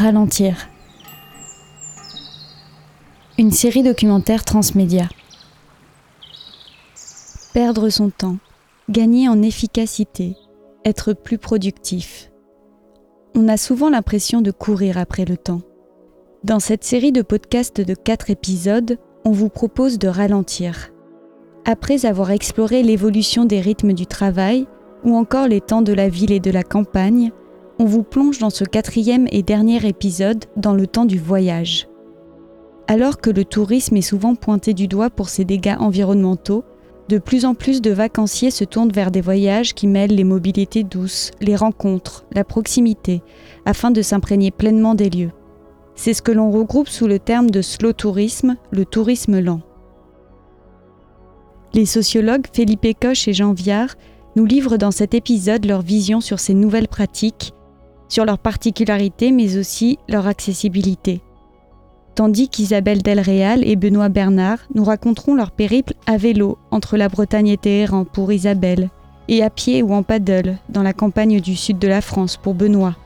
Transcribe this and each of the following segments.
Ralentir. Une série documentaire transmédia. Perdre son temps, gagner en efficacité, être plus productif. On a souvent l'impression de courir après le temps. Dans cette série de podcasts de 4 épisodes, on vous propose de ralentir. Après avoir exploré l'évolution des rythmes du travail, ou encore les temps de la ville et de la campagne, on vous plonge dans ce quatrième et dernier épisode dans le temps du voyage. Alors que le tourisme est souvent pointé du doigt pour ses dégâts environnementaux, de plus en plus de vacanciers se tournent vers des voyages qui mêlent les mobilités douces, les rencontres, la proximité, afin de s'imprégner pleinement des lieux. C'est ce que l'on regroupe sous le terme de slow tourisme, le tourisme lent. Les sociologues Philippe Coche et Jean Viard nous livrent dans cet épisode leur vision sur ces nouvelles pratiques, sur leurs particularités mais aussi leur accessibilité. Tandis qu'Isabelle Delréal et Benoît Bernard nous raconteront leur périple à vélo entre la Bretagne et Téhéran pour Isabelle, et à pied ou en paddle dans la campagne du sud de la France pour Benoît.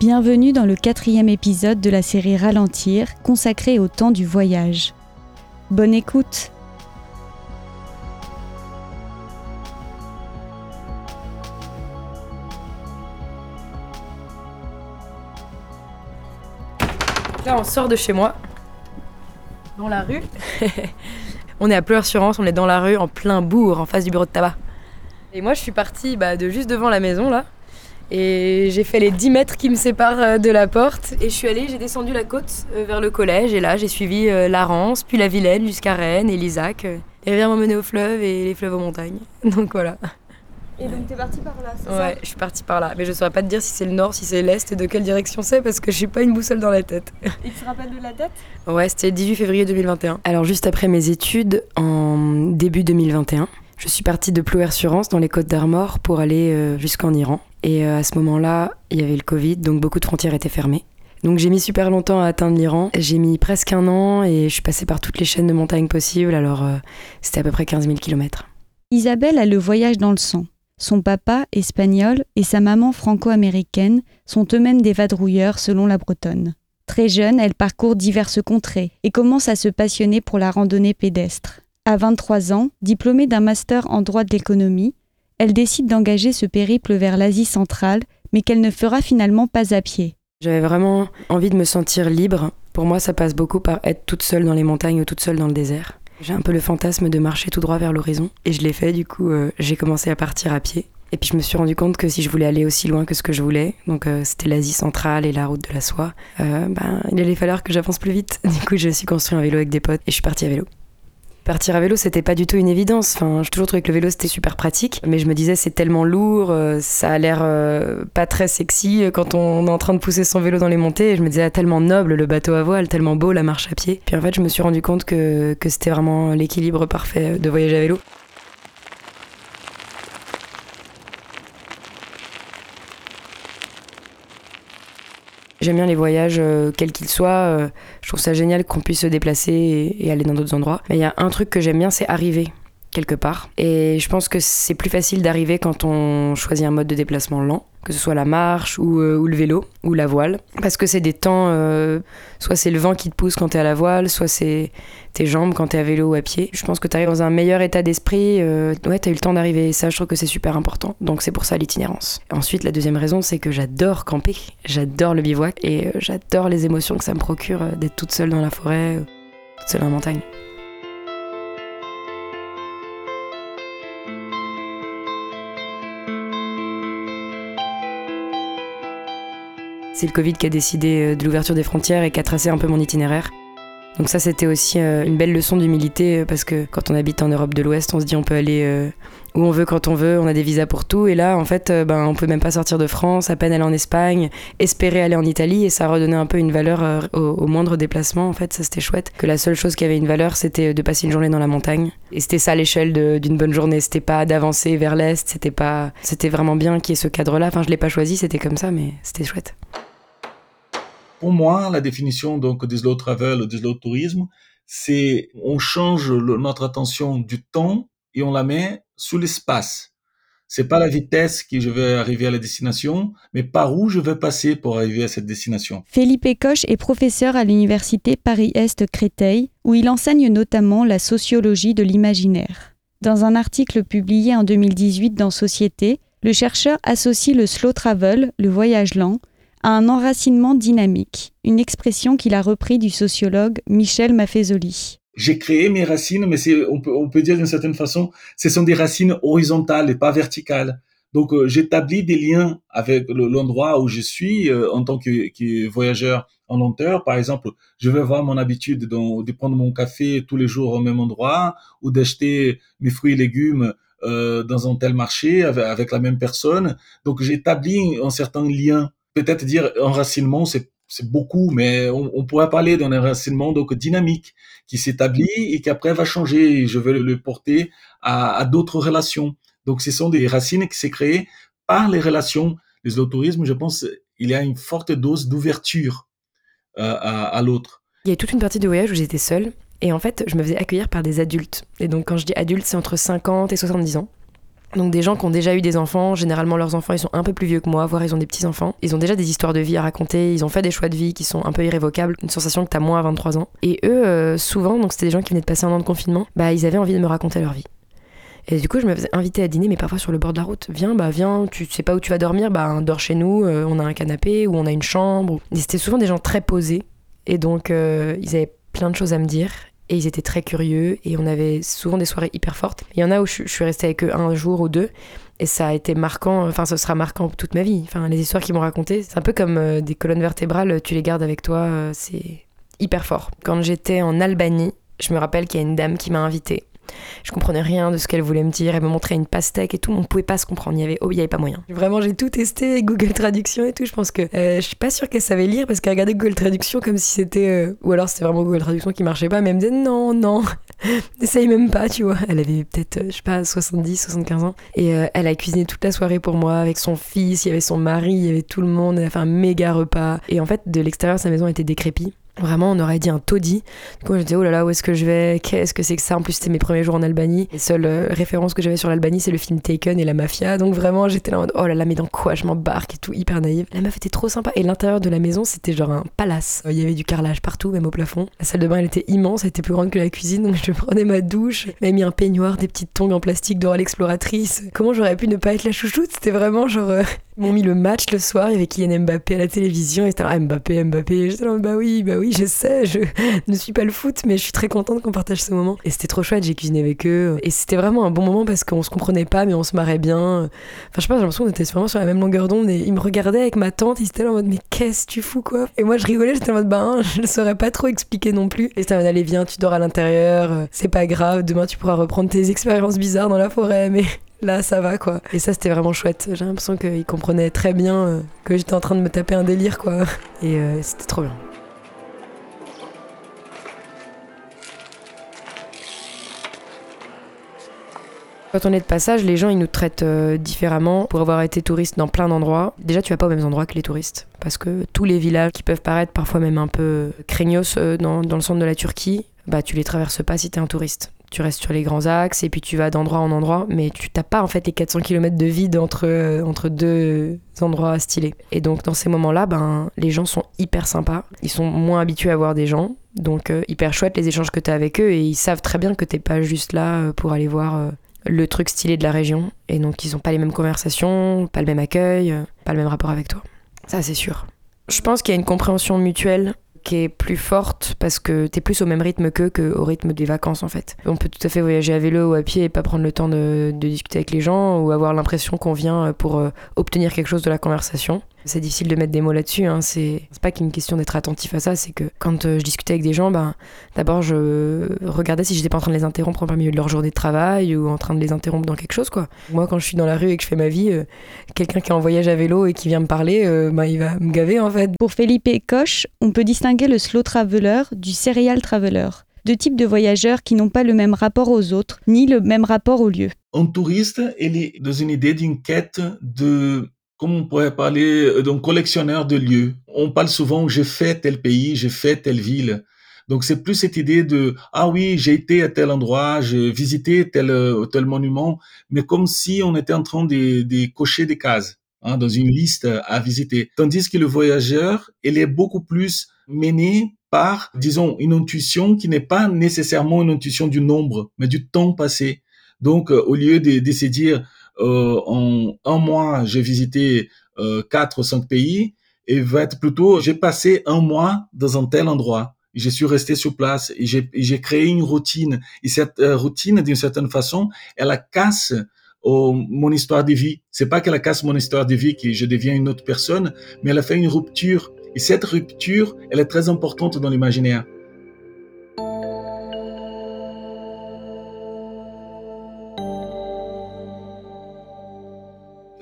Bienvenue dans le quatrième épisode de la série Ralentir consacrée au temps du voyage. Bonne écoute Là, on sort de chez moi, dans la rue. on est à Pleurs-sur-Anse, on est dans la rue, en plein bourg, en face du bureau de tabac. Et moi, je suis partie bah, de juste devant la maison, là. Et j'ai fait les 10 mètres qui me séparent euh, de la porte. Et je suis allée, j'ai descendu la côte euh, vers le collège. Et là, j'ai suivi euh, la Rance, puis la Vilaine jusqu'à Rennes et l'Isaac. Les rivières m'ont mené au fleuve et les fleuves aux montagnes. Donc voilà. Et donc t'es parti par là, c'est ça Ouais, je suis partie par là. Mais je saurais pas te dire si c'est le nord, si c'est l'est et de quelle direction c'est parce que j'ai pas une boussole dans la tête. Et tu te rappelles de la date? Ouais, c'était le 18 février 2021. Alors juste après mes études, en début 2021, je suis partie de Plouer-sur-Anse dans les Côtes d'Armor pour aller euh, jusqu'en Iran. Et euh, à ce moment-là, il y avait le Covid, donc beaucoup de frontières étaient fermées. Donc j'ai mis super longtemps à atteindre l'Iran. J'ai mis presque un an et je suis passée par toutes les chaînes de montagnes possibles. Alors euh, c'était à peu près 15 000 km. Isabelle a le voyage dans le sang. Son papa, espagnol, et sa maman franco-américaine sont eux-mêmes des vadrouilleurs selon la Bretonne. Très jeune, elle parcourt diverses contrées et commence à se passionner pour la randonnée pédestre. À 23 ans, diplômée d'un master en droit de l'économie, elle décide d'engager ce périple vers l'Asie centrale, mais qu'elle ne fera finalement pas à pied. J'avais vraiment envie de me sentir libre. Pour moi, ça passe beaucoup par être toute seule dans les montagnes ou toute seule dans le désert. J'ai un peu le fantasme de marcher tout droit vers l'horizon. Et je l'ai fait, du coup, euh, j'ai commencé à partir à pied. Et puis je me suis rendu compte que si je voulais aller aussi loin que ce que je voulais, donc euh, c'était l'Asie centrale et la route de la soie, euh, ben, il allait falloir que j'avance plus vite. Du coup, je suis construit un vélo avec des potes et je suis partie à vélo. Partir à vélo, c'était pas du tout une évidence. Enfin, j'ai toujours trouvé que le vélo c'était super pratique, mais je me disais c'est tellement lourd, euh, ça a l'air euh, pas très sexy quand on est en train de pousser son vélo dans les montées. Et je me disais ah, tellement noble le bateau à voile, tellement beau la marche à pied. Puis en fait, je me suis rendu compte que, que c'était vraiment l'équilibre parfait de voyager à vélo. J'aime bien les voyages, euh, quels qu'ils soient. euh, je trouve ça génial qu'on puisse se déplacer et, et aller dans d'autres endroits. Mais il y a un truc que j'aime bien, c'est arriver quelque part. Et je pense que c'est plus facile d'arriver quand on choisit un mode de déplacement lent, que ce soit la marche ou, euh, le vélo ou la voile. Parce que c'est des temps, euh, soit c'est le vent qui te pousse quand t'es à la voile, soit c'est tes jambes quand t'es à vélo ou à pied. Je pense que t'arrives dans un meilleur état d'esprit. euh, ouais, t'as eu le temps d'arriver. Ça, je trouve que c'est super important. Donc c'est pour ça l'itinérance. Ensuite, la deuxième raison, c'est que j'adore camper. J'adore le bivouac et euh, j'adore les émotions que ça me procure d'être toute seule dans la forêt, toute seule en montagne. C'est le Covid qui a décidé euh, de l'ouverture des frontières et qui a tracé un peu mon itinéraire. Donc ça, c'était aussi euh, une belle leçon d'humilité euh, parce que quand on habite en Europe de l'Ouest, on se dit on peut aller où on veut quand on veut, on a des visas pour tout. Et là, en fait, ben, on peut même pas sortir de France, à peine aller en Espagne, espérer aller en Italie. Et ça a redonné un peu une valeur au, moindre déplacement. En fait, ça c'était chouette. Que la seule chose qui avait une valeur, c'était de passer une journée dans la montagne. Et c'était ça l'échelle d'une bonne journée. C'était pas d'avancer vers l'Est, c'était pas... C'était vraiment bien qu'il y ait ce cadre-là. Enfin, je l'ai pas choisi, c'était comme ça, mais c'était chouette. Pour moi, la définition donc du slow travel, du slow tourisme, c'est on change notre attention du temps et on la met sur l'espace. C'est pas la vitesse qui je vais arriver à la destination, mais par où je vais passer pour arriver à cette destination. Philippe Coche est professeur à l'université Paris-Est Créteil, où il enseigne notamment la sociologie de l'imaginaire. Dans un article publié en 2018 dans Société, le chercheur associe le slow travel, le voyage lent, un enracinement dynamique, une expression qu'il a repris du sociologue Michel Maffezoli j'ai créé mes racines, mais on peut, dire d'une certaine façon, ce sont des racines horizontales et pas verticales. Donc, euh, j'établis des liens avec l'endroit où je suis euh, en tant que, voyageur en lenteur. Par exemple, je vais avoir mon habitude de, prendre mon café tous les jours au même endroit ou d'acheter mes fruits et légumes euh, dans un tel marché avec la même personne. Donc, j'établis un certain lien. Peut-être dire enracinement, c'est c'est beaucoup, mais on, pourrait parler d'un enracinement donc dynamique qui s'établit et qui après va changer. Je vais le porter à, d'autres relations. Donc, ce sont des racines qui s'est créées par les relations. Les autorismes, je pense, il y a une forte dose d'ouverture euh, à, à l'autre. Il y a toute une partie du voyage où j'étais seule. Et en fait, je me faisais accueillir par des adultes. Et donc, quand je dis adultes, c'est entre 50 et 70 ans. Donc des gens qui ont déjà eu des enfants, généralement leurs enfants ils sont un peu plus vieux que moi, voire ils ont des petits enfants. Ils ont déjà des histoires de vie à raconter, ils ont fait des choix de vie qui sont un peu irrévocables, une sensation que t'as moins à 23 ans. Et eux, euh, souvent, donc c'était des gens qui venaient de passer un an de confinement, bah ils avaient envie de me raconter leur vie. Et du coup, je me faisais inviter à dîner, mais parfois sur le bord de la route. Viens, bah viens, tu sais pas où tu vas dormir, bah dors chez nous, euh, on a un canapé ou on a une chambre. Et c'était souvent des gens très posés, et donc euh, ils avaient plein de choses à me dire et ils étaient très curieux et on avait souvent des soirées hyper fortes. Il y en a où je, suis restée avec eux un jour ou deux et ça a été marquant, enfin ce sera marquant toute ma vie. Enfin les histoires qu'ils m'ont racontées, c'est un peu comme euh, des colonnes vertébrales, tu les gardes avec toi, euh, c'est hyper fort. Quand j'étais en Albanie, je me rappelle qu'il y a une dame qui m'a invitée je comprenais rien de ce qu'elle voulait me dire. Elle me montrait une pastèque et tout. On pouvait pas se comprendre. Il y avait, oh, il y avait pas moyen. Vraiment, j'ai tout testé, Google Traduction et tout. Je pense que euh, je suis pas sûre qu'elle savait lire parce qu'elle regardait Google Traduction comme si c'était, euh, ou alors c'était vraiment Google Traduction qui marchait pas. Mais elle me disait non, non, n'essaye même pas, tu vois. Elle avait peut-être, euh, je sais pas, 70, 75 ans. Et elle a cuisiné toute la soirée pour moi avec son fils. Il y avait son mari, il y avait tout le monde. Elle a fait un méga repas. Et en fait, de l'extérieur, sa maison était décrépite. Vraiment, on aurait dit un taudis. Du coup, je me disais, oh là là, où est-ce que je vais? Qu'est-ce que c'est que ça? En plus, c'était mes premiers jours en Albanie. Les seules euh, références que j'avais sur l'Albanie, c'est le film Taken et la mafia. Donc vraiment, j'étais là en mode, oh là là, mais dans quoi je m'embarque et tout, hyper naïve. La meuf était trop sympa. Et l'intérieur de la maison, c'était genre un palace. Il y avait du carrelage partout, même au plafond. La salle de bain, elle était immense, elle était plus grande que la cuisine. Donc je prenais ma douche. Elle mis un peignoir, des petites tongs en plastique Dora l'exploratrice. Comment j'aurais pu ne pas être la chouchoute? C'était vraiment genre. Euh, m'ont mis le match le soir, il y avait Kylian Mbappé à la télévision, et c'était ah, Mbappé, Mbappé. Bah oui, bah oui, je sais, je ne suis pas le foot, mais je suis très contente qu'on partage ce moment. Et c'était trop chouette, j'ai cuisiné avec eux. Et c'était vraiment un bon moment parce qu'on se comprenait pas, mais on se marrait bien. Enfin, je sais pas, j'ai l'impression qu'on était vraiment sur la même longueur d'onde. Et ils me regardaient avec ma tante, ils étaient là en mode, mais qu'est-ce que tu fous, quoi? Et moi, je rigolais, j'étais en mode, bah, hein, je ne saurais pas trop expliquer non plus. Et c'était en mode, allez, viens, tu dors à l'intérieur, c'est pas grave, demain tu pourras reprendre tes expériences bizarres dans la forêt, mais là ça va quoi. Et ça c'était vraiment chouette. J'ai l'impression qu'il comprenait très bien euh, que j'étais en train de me taper un délire quoi. Et euh, c'était trop bien. Quand on est de passage, les gens ils nous traitent euh, différemment pour avoir été touriste dans plein d'endroits. Déjà, tu vas pas aux mêmes endroits que les touristes parce que tous les villages qui peuvent paraître parfois même un peu craignos dans, dans le centre de la Turquie, bah tu les traverses pas si t'es un touriste tu restes sur les grands axes et puis tu vas d'endroit en endroit, mais tu t'as pas en fait les 400 km de vide entre, euh, entre deux endroits stylés. Et donc dans ces moments-là, ben, les gens sont hyper sympas, ils sont moins habitués à voir des gens, donc euh, hyper chouette les échanges que tu as avec eux et ils savent très bien que t'es pas juste là euh, pour aller voir le truc stylé de la région. Et donc ils ont pas les mêmes conversations, pas le même accueil, pas le même rapport avec toi. Ça c'est sûr. Je pense qu'il y a une compréhension mutuelle qui est plus forte parce que t'es plus au même rythme qu'eux qu'au rythme des vacances en fait. On peut tout à fait voyager à vélo ou à pied et pas prendre le temps de, discuter avec les gens ou avoir l'impression qu'on vient pour euh, obtenir quelque chose de la conversation. C'est difficile de mettre des mots là-dessus. Hein. C'est pas qu'une question d'être attentif à ça, c'est que quand euh, je discutais avec des gens, ben, d'abord je regardais si j'étais pas en train de les interrompre en plein milieu de leur journée de travail ou en train de les interrompre dans quelque chose. quoi. Moi, quand je suis dans la rue et que je fais ma vie, euh, quelqu'un qui est en voyage à vélo et qui vient me parler, euh, ben, il va me gaver en fait. Pour Felipe Coche, on peut distinguer le slow traveler du serial traveler deux types de voyageurs qui n'ont pas le même rapport aux autres, ni le même rapport au lieu. Un touriste, il est dans une idée d'une quête de comme on pourrait parler d'un collectionneur de lieux. On parle souvent j'ai fait tel pays, j'ai fait telle ville. Donc c'est plus cette idée de ah oui j'ai été à tel endroit, j'ai visité tel tel monument, mais comme si on était en train de, de cocher des cases hein, dans une liste à visiter. Tandis que le voyageur, il est beaucoup plus mené par, disons, une intuition qui n'est pas nécessairement une intuition du nombre, mais du temps passé. Donc, euh, au lieu de, de se dire, euh, en un mois, j'ai visité euh, quatre ou cinq pays, et va être plutôt, j'ai passé un mois dans un tel endroit. Je suis resté sur place et j'ai créé une routine. Et cette euh, routine, d'une certaine façon, elle casse mon histoire de vie. C'est pas qu'elle casse mon histoire de vie que je deviens une autre personne, mais elle a fait une rupture. Et cette rupture, elle est très importante dans l'imaginaire.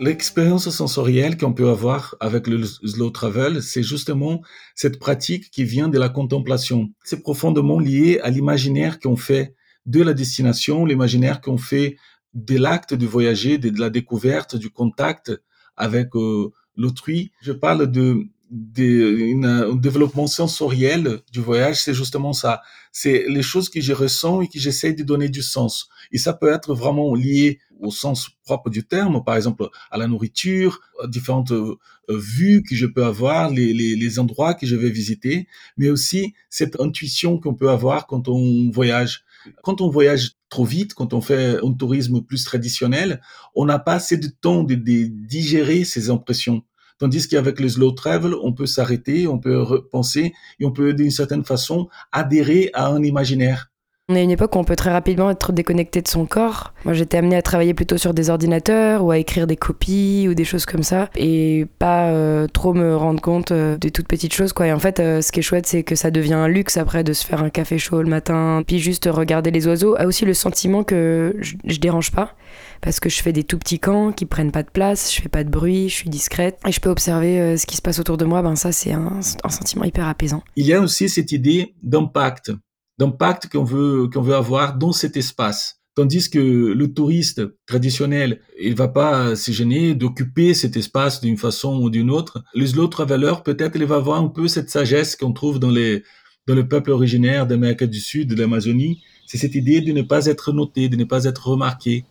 L'expérience sensorielle qu'on peut avoir avec le slow travel, c'est justement cette pratique qui vient de la contemplation. C'est profondément lié à l'imaginaire qu'on fait de la destination, l'imaginaire qu'on fait de l'acte de voyager, de, la découverte, du contact avec euh, l'autrui. Je parle de un développement sensoriel du voyage, c'est justement ça. C'est les choses que je ressens et que j'essaie de donner du sens. Et ça peut être vraiment lié au sens propre du terme, par exemple à la nourriture, à différentes euh, vues que je peux avoir, les, les, les, endroits que je vais visiter, mais aussi cette intuition qu'on peut avoir quand on voyage. Quand on voyage trop vite, quand on fait un tourisme plus traditionnel, on n'a pas assez de temps de, de digérer ces impressions. Tandis qu'avec le slow travel, on peut s'arrêter, on peut repenser et on peut d'une certaine façon adhérer à un imaginaire. On est à une époque où on peut très rapidement être déconnecté de son corps. Moi, j'étais amenée à travailler plutôt sur des ordinateurs ou à écrire des copies ou des choses comme ça et pas euh, trop me rendre compte euh, des toutes petites choses. Et en fait, euh, ce qui est chouette, c'est que ça devient un luxe après de se faire un café chaud le matin, puis juste regarder les oiseaux. A aussi le sentiment que je, je dérange pas parce que je fais des tout petits camps qui prennent pas de place, je fais pas de bruit, je suis discrète et je peux observer ce qui se passe autour de moi. Ben ça, c'est un, sentiment hyper apaisant. Il y a aussi cette idée d'impact d'impact qu'on veut, qu'on veut avoir dans cet espace. Tandis que le touriste traditionnel, il va pas se gêner d'occuper cet espace d'une façon ou d'une autre. Les travelers, peut-être, il va avoir un peu cette sagesse qu'on trouve dans les, dans le peuple originaire d'Amérique du Sud, de l'Amazonie. C'est cette idée de ne pas être noté, de ne pas être remarqué.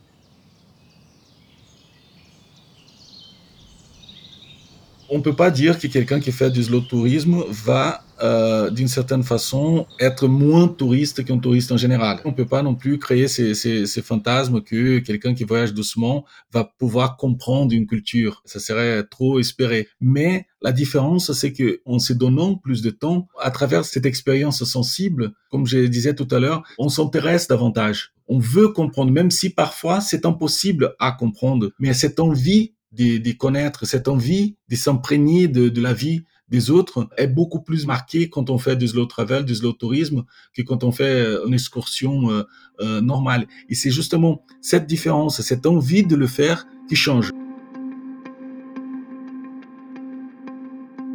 On peut pas dire que quelqu'un qui fait du slow tourisme va euh, d'une certaine façon, être moins touriste qu'un touriste en général. On ne peut pas non plus créer ces, ces, ces fantasmes que quelqu'un qui voyage doucement va pouvoir comprendre une culture. Ça serait trop espéré. Mais la différence, c'est que en se donnant plus de temps, à travers cette expérience sensible, comme je disais tout à l'heure, on s'intéresse davantage. On veut comprendre, même si parfois c'est impossible à comprendre. Mais cette envie de, connaître, cette envie de s'imprégner de, la vie, des autres est beaucoup plus marqué quand on fait du slow travel, du slow tourisme, que quand on fait euh, une excursion euh, euh, normale. Et c'est justement cette différence, cette envie de le faire qui change.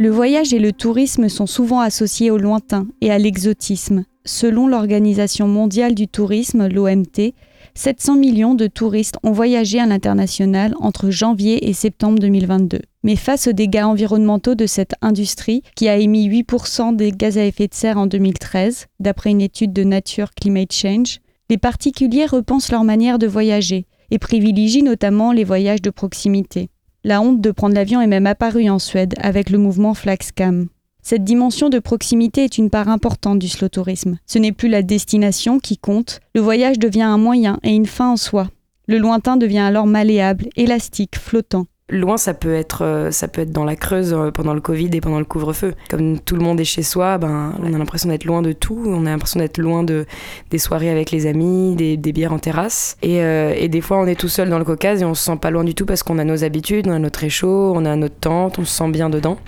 Le voyage et le tourisme sont souvent associés au lointain et à l'exotisme. Selon l'Organisation mondiale du tourisme, l'OMT, 700 millions de touristes ont voyagé à l'international entre janvier et septembre 2022. Mais face aux dégâts environnementaux de cette industrie, qui a émis 8% des gaz à effet de serre en 2013, d'après une étude de Nature Climate Change, les particuliers repensent leur manière de voyager et privilégient notamment les voyages de proximité. La honte de prendre l'avion est même apparue en Suède avec le mouvement Flaxcam. Cette dimension de proximité est une part importante du slow tourisme. Ce n'est plus la destination qui compte, le voyage devient un moyen et une fin en soi. Le lointain devient alors malléable, élastique, flottant. Loin, ça peut être, euh, ça peut être dans la Creuse euh, pendant le Covid et pendant le couvre-feu. Comme tout le monde est chez soi, ben, on a l'impression d'être loin de tout. On a l'impression d'être loin de des soirées avec les amis, des, bières en terrasse. Et, euh, et, des fois, on est tout seul dans le Caucase et on se sent pas loin du tout parce qu'on a nos habitudes, on a notre réchaud, on a notre tente, on se sent bien dedans.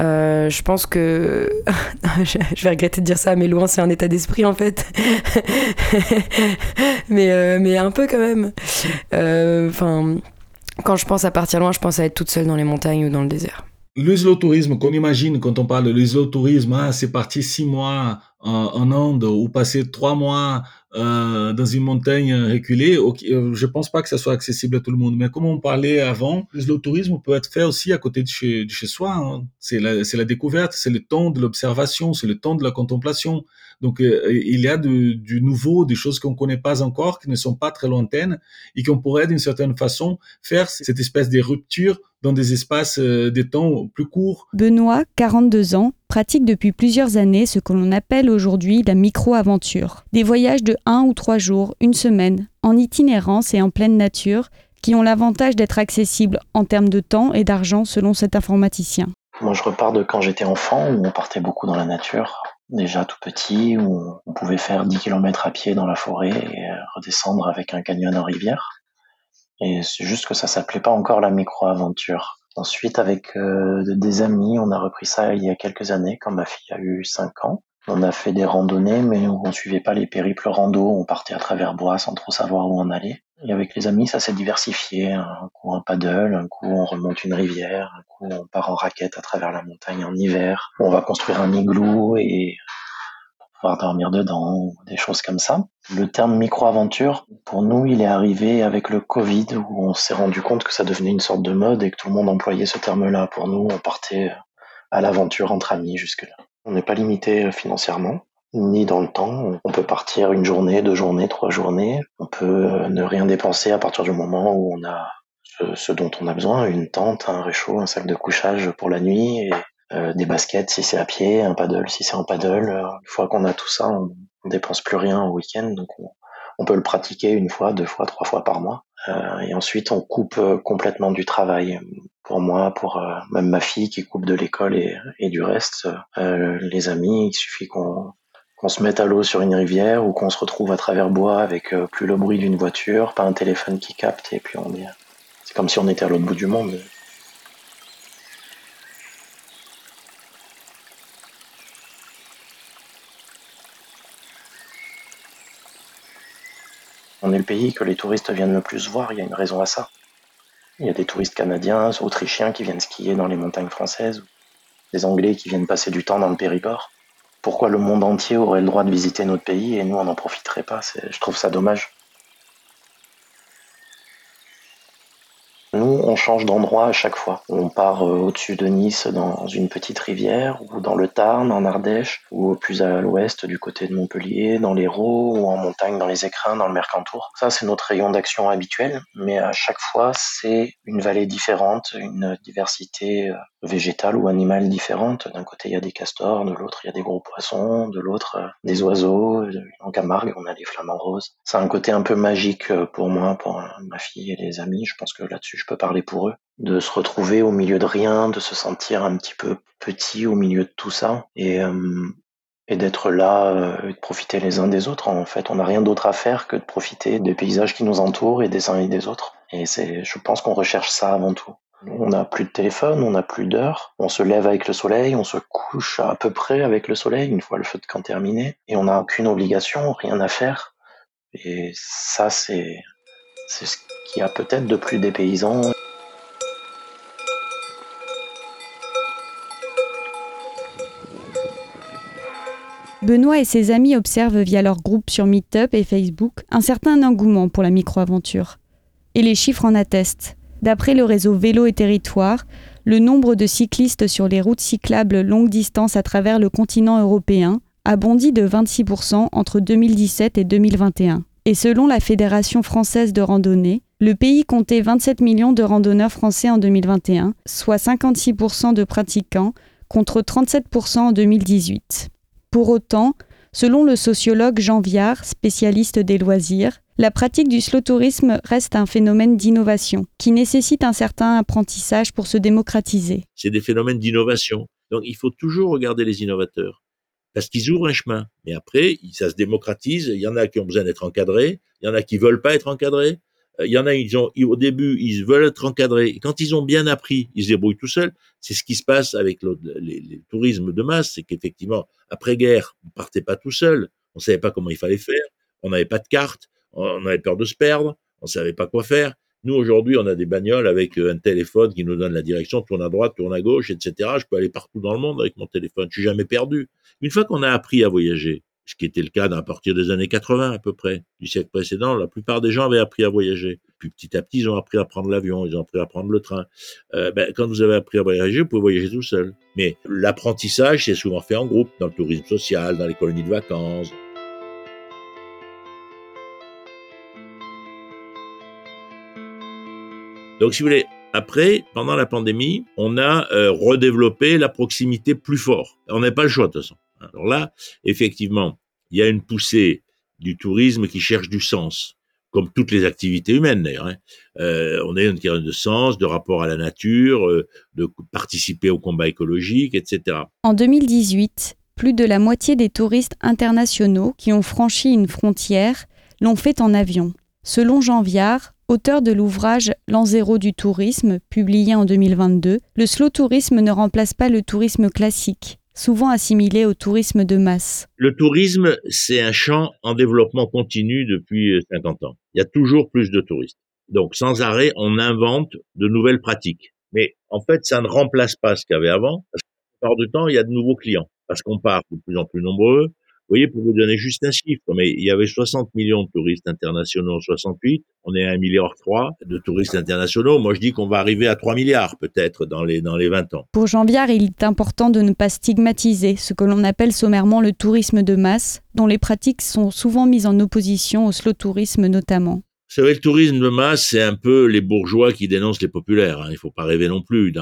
Euh, je pense que je vais regretter de dire ça, mais loin c'est un état d'esprit en fait. mais, euh, mais un peu quand même. Euh, enfin, quand je pense à partir loin, je pense à être toute seule dans les montagnes ou dans le désert. L'isotourisme qu'on imagine quand on parle de l'isotourisme, ah, c'est parti six mois en, Inde ou passer trois mois euh, dans une montagne reculée, euh, je pense pas que ça soit accessible à tout le monde. Mais comme on parlait avant, le tourisme peut être fait aussi à côté de chez, soi. Hein. C'est la, découverte, c'est le temps de l'observation, c'est le temps de la contemplation. Donc euh, il y a du, nouveau, des choses qu'on connaît pas encore, qui ne sont pas très lointaines et qu'on pourrait d'une certaine façon faire cette espèce de rupture dans des espaces de temps plus courts. Benoît, 42 ans, pratique depuis plusieurs années ce que l'on appelle aujourd'hui la micro-aventure. Des voyages de un ou trois jours, une semaine, en itinérance et en pleine nature, qui ont l'avantage d'être accessibles en termes de temps et d'argent selon cet informaticien. Moi, je repars de quand j'étais enfant, où on partait beaucoup dans la nature, déjà tout petit, où on pouvait faire 10 km à pied dans la forêt et redescendre avec un canyon en rivière. Et c'est juste que ça s'appelait pas encore la micro-aventure. Ensuite, avec euh, des amis, on a repris ça il y a quelques années, quand ma fille a eu 5 ans. On a fait des randonnées, mais on ne suivait pas les périples rando. On partait à travers bois sans trop savoir où on allait. Et avec les amis, ça s'est diversifié. Un coup un paddle, un coup on remonte une rivière, un coup on part en raquette à travers la montagne en hiver. On va construire un igloo et pouvoir dormir dedans, des choses comme ça. Le terme micro-aventure, pour nous, il est arrivé avec le Covid où on s'est rendu compte que ça devenait une sorte de mode et que tout le monde employait ce terme-là. Pour nous, on partait à l'aventure entre amis jusque-là. On n'est pas limité financièrement ni dans le temps. On peut partir une journée, deux journées, trois journées. On peut ne rien dépenser à partir du moment où on a ce, dont on a besoin, une tente, un réchaud, un sac de couchage pour la nuit euh, des baskets si c'est à pied, un paddle si c'est en paddle. Euh, une fois qu'on a tout ça, on, on dépense plus rien au week-end, donc on, peut le pratiquer une fois, deux fois, trois fois par mois. Euh, et ensuite, on coupe euh, complètement du travail. Pour moi, pour même ma fille qui coupe de l'école et, et, du reste, les amis, il suffit qu'on qu'on se mette à l'eau sur une rivière ou qu'on se retrouve à travers bois avec plus le bruit d'une voiture, pas un téléphone qui capte, et puis on est, c'est comme si on était à l'autre bout du monde. On est le pays que les touristes viennent le plus voir, il y a une raison à ça. Il y a des touristes canadiens, autrichiens qui viennent skier dans les montagnes françaises, des Anglais qui viennent passer du temps dans le Périgord. Pourquoi le monde entier aurait le droit de visiter notre pays et nous on n'en profiterait pas? Je trouve ça dommage. On change d'endroit à chaque fois. On part euh, au-dessus de Nice dans une petite rivière, ou dans le Tarn, en Ardèche, ou plus à l'ouest du côté de Montpellier, dans l'Hérault, ou en montagne dans les Écrins, dans le Mercantour. Ça, c'est notre rayon d'action habituel, mais à chaque fois, c'est une vallée différente, une diversité euh, végétale ou animale différente. D'un côté, il y a des castors, de l'autre, il y a des gros poissons, de l'autre, euh, des oiseaux. En Camargue, on a des flamants roses. C'est un côté un peu magique pour moi, pour ma fille et les amis. Je pense que là-dessus, je peux parler pour eux, de se retrouver au milieu de rien, de se sentir un petit peu petit au milieu de tout ça et, euh, d'être là euh, et de profiter les uns des autres. En fait, on n'a rien d'autre à faire que de profiter des paysages qui nous entourent et des uns et des autres. Et c'est, je pense qu'on recherche ça avant tout. On n'a plus de téléphone, on n'a plus d'heure, on se lève avec le soleil, on se couche à peu près avec le soleil une fois le feu de camp terminé, et on n'a aucune obligation, rien à faire. Et ça, c'est, c'est ce qui a peut-être de plus des paysans. Benoît et ses amis observent via leur groupe sur Meetup et Facebook un certain engouement pour la micro-aventure. Et les chiffres en attestent. D'après le réseau Vélo et Territoire, le nombre de cyclistes sur les routes cyclables longue distance à travers le continent européen a bondi de 26% entre 2017 et 2021. Et selon la Fédération française de randonnée, le pays comptait 27 millions de randonneurs français en 2021, soit 56% de pratiquants, contre 37% en 2018. Pour autant, selon le sociologue Jean Viard, spécialiste des loisirs, la pratique du slow tourisme reste un phénomène d'innovation qui nécessite un certain apprentissage pour se démocratiser. C'est des phénomènes d'innovation. Donc il faut toujours regarder les innovateurs parce qu'ils ouvrent un chemin. Mais après, ça se démocratise. Il y en a qui ont besoin d'être encadrés, il y en a qui veulent pas être encadrés. Euh, il y en a, ils ont, au début, ils veulent être encadrés. quand ils ont bien appris, ils se débrouillent tout seuls. C'est ce qui se passe avec le, les, tourismes de masse. C'est qu'effectivement, après-guerre, on partait pas tout seul. On savait pas comment il fallait faire. On n'avait pas de carte. On avait peur de se perdre. On savait pas quoi faire. Nous, aujourd'hui, on a des bagnoles avec euh, un téléphone qui nous donne la direction, tourne à droite, tourne à gauche, etc. Je peux aller partout dans le monde avec mon téléphone. Je suis jamais perdu. Une fois qu'on a appris à voyager, ce qui était le cas à partir des années 80 à peu près, du siècle précédent. La plupart des gens avaient appris à voyager. Puis petit à petit, ils ont appris à prendre l'avion, ils ont appris à prendre le train. Euh, ben, quand vous avez appris à voyager, vous pouvez voyager tout seul. Mais l'apprentissage, c'est souvent fait en groupe, dans le tourisme social, dans les colonies de vacances. Donc, si vous voulez, après, pendant la pandémie, on a euh, redéveloppé la proximité plus fort. On n'a pas le choix de toute façon. Alors là, effectivement, il y a une poussée du tourisme qui cherche du sens, comme toutes les activités humaines d'ailleurs. Hein. Euh, on a une question de sens, de rapport à la nature, euh, de participer au combat écologique, etc. En 2018, plus de la moitié des touristes internationaux qui ont franchi une frontière l'ont fait en avion. Selon Jean Viard, auteur de l'ouvrage L'an zéro du tourisme, publié en 2022, le slow tourisme ne remplace pas le tourisme classique souvent assimilé au tourisme de masse. Le tourisme, c'est un champ en développement continu depuis 50 ans. Il y a toujours plus de touristes. Donc, sans arrêt, on invente de nouvelles pratiques. Mais en fait, ça ne remplace pas ce qu'il y avait avant, parce que du temps, il y a de nouveaux clients, parce qu'on part de plus en plus nombreux, voyez, pour vous donner juste un chiffre, mais il y avait 60 millions de touristes internationaux en 68. On est à 1,3 milliard de touristes internationaux. Moi, je dis qu'on va arriver à 3 milliards peut-être dans les, dans les 20 ans. Pour Jean Viard, il est important de ne pas stigmatiser ce que l'on appelle sommairement le tourisme de masse, dont les pratiques sont souvent mises en opposition au slow tourisme notamment. Vous savez, le tourisme de masse, c'est un peu les bourgeois qui dénoncent les populaires. Hein. Il ne faut pas rêver non plus.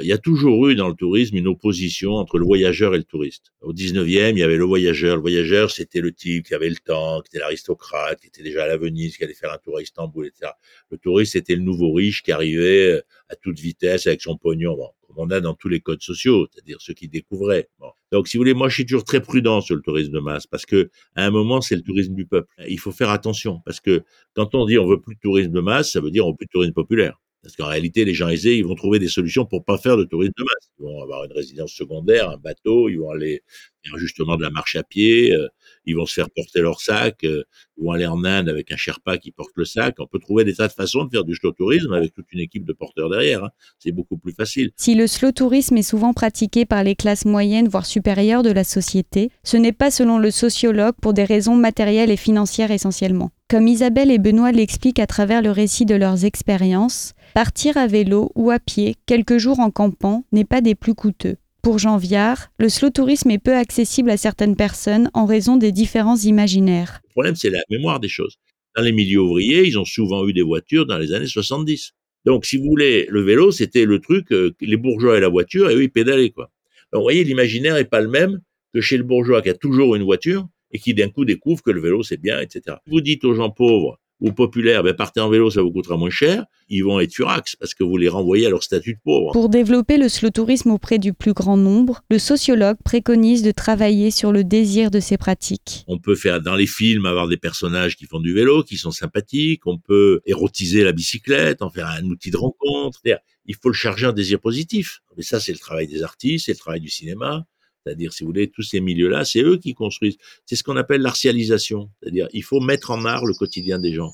Il y a toujours eu dans le tourisme une opposition entre le voyageur et le touriste. Au 19e, il y avait le voyageur. Le voyageur, c'était le type qui avait le temps, qui était l'aristocrate, qui était déjà à la Venise, qui allait faire un tour à Istanbul, etc. Le touriste, c'était le nouveau riche qui arrivait euh, à toute vitesse avec son pognon. On a dans tous les codes sociaux, c'est-à-dire ceux qui découvraient. Donc, si vous voulez, moi, je suis toujours très prudent sur le tourisme de masse parce que, à un moment, c'est le tourisme du peuple. Il faut faire attention parce que quand on dit on veut plus de tourisme de masse, ça veut dire on veut plus de tourisme populaire. Parce qu'en réalité, les gens aisés, ils vont trouver des solutions pour pas faire de tourisme de masse. Ils vont avoir une résidence secondaire, un bateau, ils vont aller faire justement de la marche à pied, euh, ils vont se faire porter leur sac, euh, ils vont aller en Inde avec un Sherpa qui porte le sac. On peut trouver des tas de façons de faire du slow tourisme avec toute une équipe de porteurs derrière. Hein. C'est beaucoup plus facile. Si le slow tourisme est souvent pratiqué par les classes moyennes, voire supérieures de la société, ce n'est pas selon le sociologue pour des raisons matérielles et financières essentiellement. Comme Isabelle et Benoît l'expliquent à travers le récit de leurs expériences, partir à vélo ou à pied quelques jours en campant n'est pas des plus coûteux. Pour Jean Viard, le slow tourisme est peu accessible à certaines personnes en raison des différents imaginaires. Le problème, c'est la mémoire des choses. Dans les milieux ouvriers, ils ont souvent eu des voitures dans les années 70. Donc, si vous voulez, le vélo, c'était le truc, euh, les bourgeois et la voiture, et eux, ils pédalaient, quoi. Donc, vous voyez, l'imaginaire n'est pas le même que chez le bourgeois qui a toujours une voiture et qui d'un coup découvre que le vélo c'est bien, etc. Vous dites aux gens pauvres ou populaires, ben partez en vélo, ça vous coûtera moins cher, ils vont être furax parce que vous les renvoyez à leur statut de pauvre. Pour développer le slow tourisme auprès du plus grand nombre, le sociologue préconise de travailler sur le désir de ces pratiques. On peut faire dans les films avoir des personnages qui font du vélo, qui sont sympathiques, on peut érotiser la bicyclette, en faire un outil de rencontre. Il faut le charger en désir positif. Mais ça, c'est le travail des artistes, c'est le travail du cinéma. C'est-à-dire, si vous voulez, tous ces milieux-là, c'est eux qui construisent. C'est ce qu'on appelle l'artialisation. C'est-à-dire, il faut mettre en art le quotidien des gens.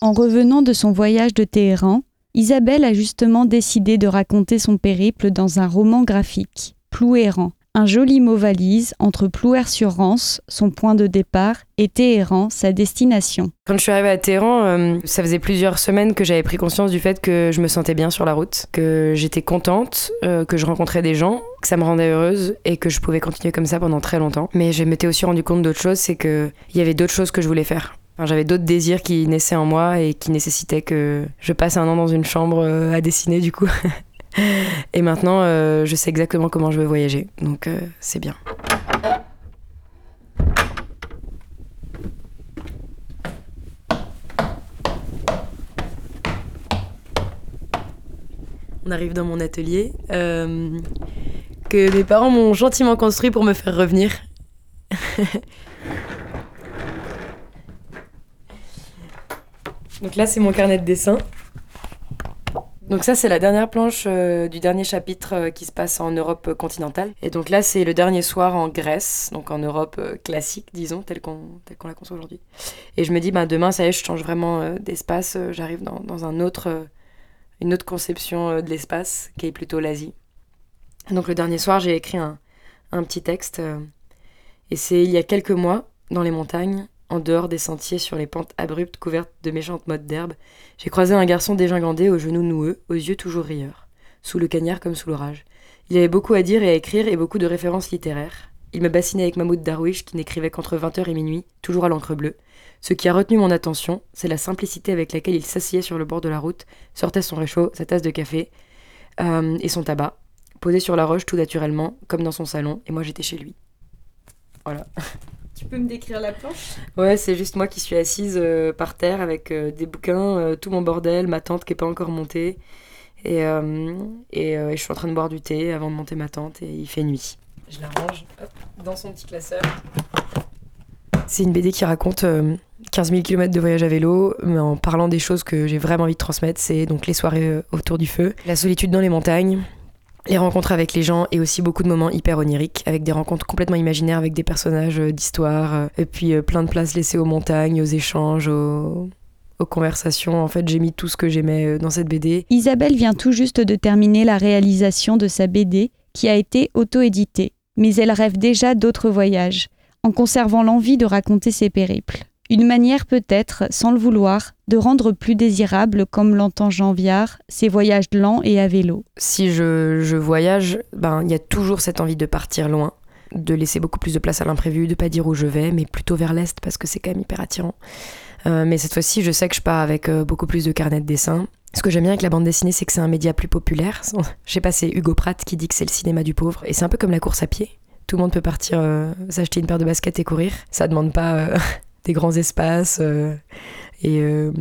En revenant de son voyage de Téhéran, Isabelle a justement décidé de raconter son périple dans un roman graphique, Plouéran, un joli mot valise entre Plouer-sur-Rance, son point de départ, et Téhéran, sa destination. Quand je suis arrivée à Téhéran, euh, ça faisait plusieurs semaines que j'avais pris conscience du fait que je me sentais bien sur la route, que j'étais contente, euh, que je rencontrais des gens, que ça me rendait heureuse et que je pouvais continuer comme ça pendant très longtemps. Mais je m'étais aussi rendu compte d'autre chose, c'est qu'il y avait d'autres choses que je voulais faire. J'avais d'autres désirs qui naissaient en moi et qui nécessitaient que je passe un an dans une chambre euh, à dessiner du coup. Et maintenant, euh, je sais exactement comment je veux voyager. Donc, euh, c'est bien. On arrive dans mon atelier euh, que mes parents m'ont gentiment construit pour me faire revenir. Donc là, c'est mon carnet de dessin. Donc ça, c'est la dernière planche euh, du dernier chapitre euh, qui se passe en Europe continentale. Et donc là, c'est le dernier soir en Grèce, donc en Europe euh, classique, disons, telle qu'on qu'on la conçoit aujourd'hui. Et je me dis, bah, demain, ça y est, je change vraiment d'espace, j'arrive dans, dans, un autre une autre conception euh, de l'espace qui est plutôt l'Asie. Donc le dernier soir, j'ai écrit un, petit texte. Euh, et c'est il y a quelques mois, dans les montagnes, en dehors des sentiers sur les pentes abruptes couvertes de méchantes mottes d'herbe, j'ai croisé un garçon dégingandé aux genoux noueux, aux yeux toujours rieurs, sous le cagnard comme sous l'orage. Il avait beaucoup à dire et à écrire et beaucoup de références littéraires. Il me bassinait avec Mahmoud Darwish qui n'écrivait qu'entre 20h et minuit, toujours à l'encre bleue. Ce qui a retenu mon attention, c'est la simplicité avec laquelle il s'asseyait sur le bord de la route, sortait son réchaud, sa tasse de café euh, et son tabac, posé sur la roche tout naturellement, comme dans son salon, et moi j'étais chez lui. Voilà. Tu peux me décrire la planche? Ouais, c'est juste moi qui suis assise euh, par terre avec euh, des bouquins, tout mon bordel, ma tante qui n'est pas encore montée. Et, et, je suis en train de boire du thé avant de monter ma tente et il fait nuit. Je la range dans son petit classeur. C'est une BD qui raconte 15 000 km de voyage à vélo, mais en parlant des choses que j'ai vraiment envie de transmettre, c'est donc les soirées euh, autour du feu, la solitude dans les montagnes, les rencontres avec les gens et aussi beaucoup de moments hyper oniriques, avec des rencontres complètement imaginaires avec des personnages euh, d'histoire, euh, et puis plein de places laissées aux montagnes, aux échanges, aux, aux conversations. En fait, j'ai mis tout ce que j'aimais dans cette BD. Isabelle vient tout juste de terminer la réalisation de sa BD qui a été auto-éditée, mais elle rêve déjà d'autres voyages, en conservant l'envie de raconter ses périples. Une manière peut-être, sans le vouloir, de rendre plus désirable, comme l'entend Jean Viard, ses voyages lents et à vélo. Si je, voyage, ben il y a toujours cette envie de partir loin, de laisser beaucoup plus de place à l'imprévu, de pas dire où je vais, mais plutôt vers l'est parce que c'est quand même hyper attirant. Euh, mais cette fois-ci, je sais que je pars avec euh, beaucoup plus de carnets de dessin. Ce que j'aime bien avec la bande dessinée, c'est que c'est un média plus populaire. Je sais pas, c'est Hugo Pratt qui dit que c'est le cinéma du pauvre. Et c'est un peu comme la course à pied. Tout le monde peut partir euh, s'acheter une paire de baskets et courir. Ça demande pas des grands espaces. Euh, et, euh,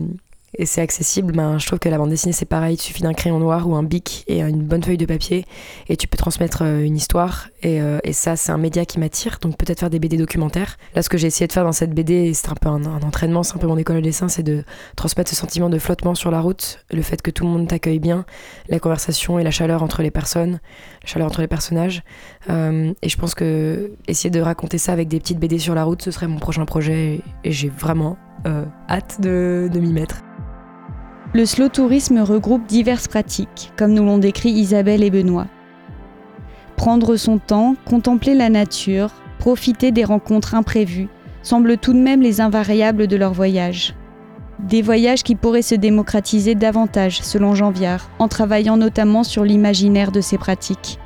et c'est accessible, ben, je trouve que la bande dessinée c'est pareil, il suffit d'un crayon noir ou un bic et une bonne feuille de papier et tu peux transmettre euh, une histoire et, euh, et ça c'est un média qui m'attire, donc peut-être faire des BD documentaires. Là ce que j'ai essayé de faire dans cette BD, c'est un peu un, entraînement, c'est un peu mon école de dessin, c'est de transmettre ce sentiment de flottement sur la route, le fait que tout le monde t'accueille bien, la conversation et la chaleur entre les personnes, la chaleur entre les personnages. Euh, et je pense que essayer de raconter ça avec des petites BD sur la route, ce serait mon prochain projet et, j'ai vraiment hâte de m'y mettre. Le slow tourisme regroupe diverses pratiques, comme nous l'ont décrit Isabelle et Benoît. Prendre son temps, contempler la nature, profiter des rencontres imprévues, semblent tout de même les invariables de leur voyage. Des voyages qui pourraient se démocratiser davantage, selon Jean Viard, en travaillant notamment sur l'imaginaire de ces pratiques.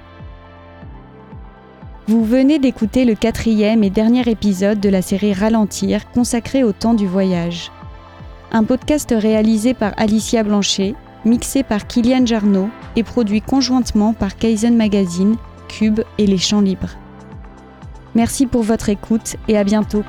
Vous venez d'écouter le quatrième et dernier épisode de la série Ralentir consacré au temps du voyage un podcast réalisé par Alicia Blanchet, mixé par Kylian Jarno et produit conjointement par Kaizen Magazine, Cube et Les Champs Libres. Merci pour votre écoute et à bientôt.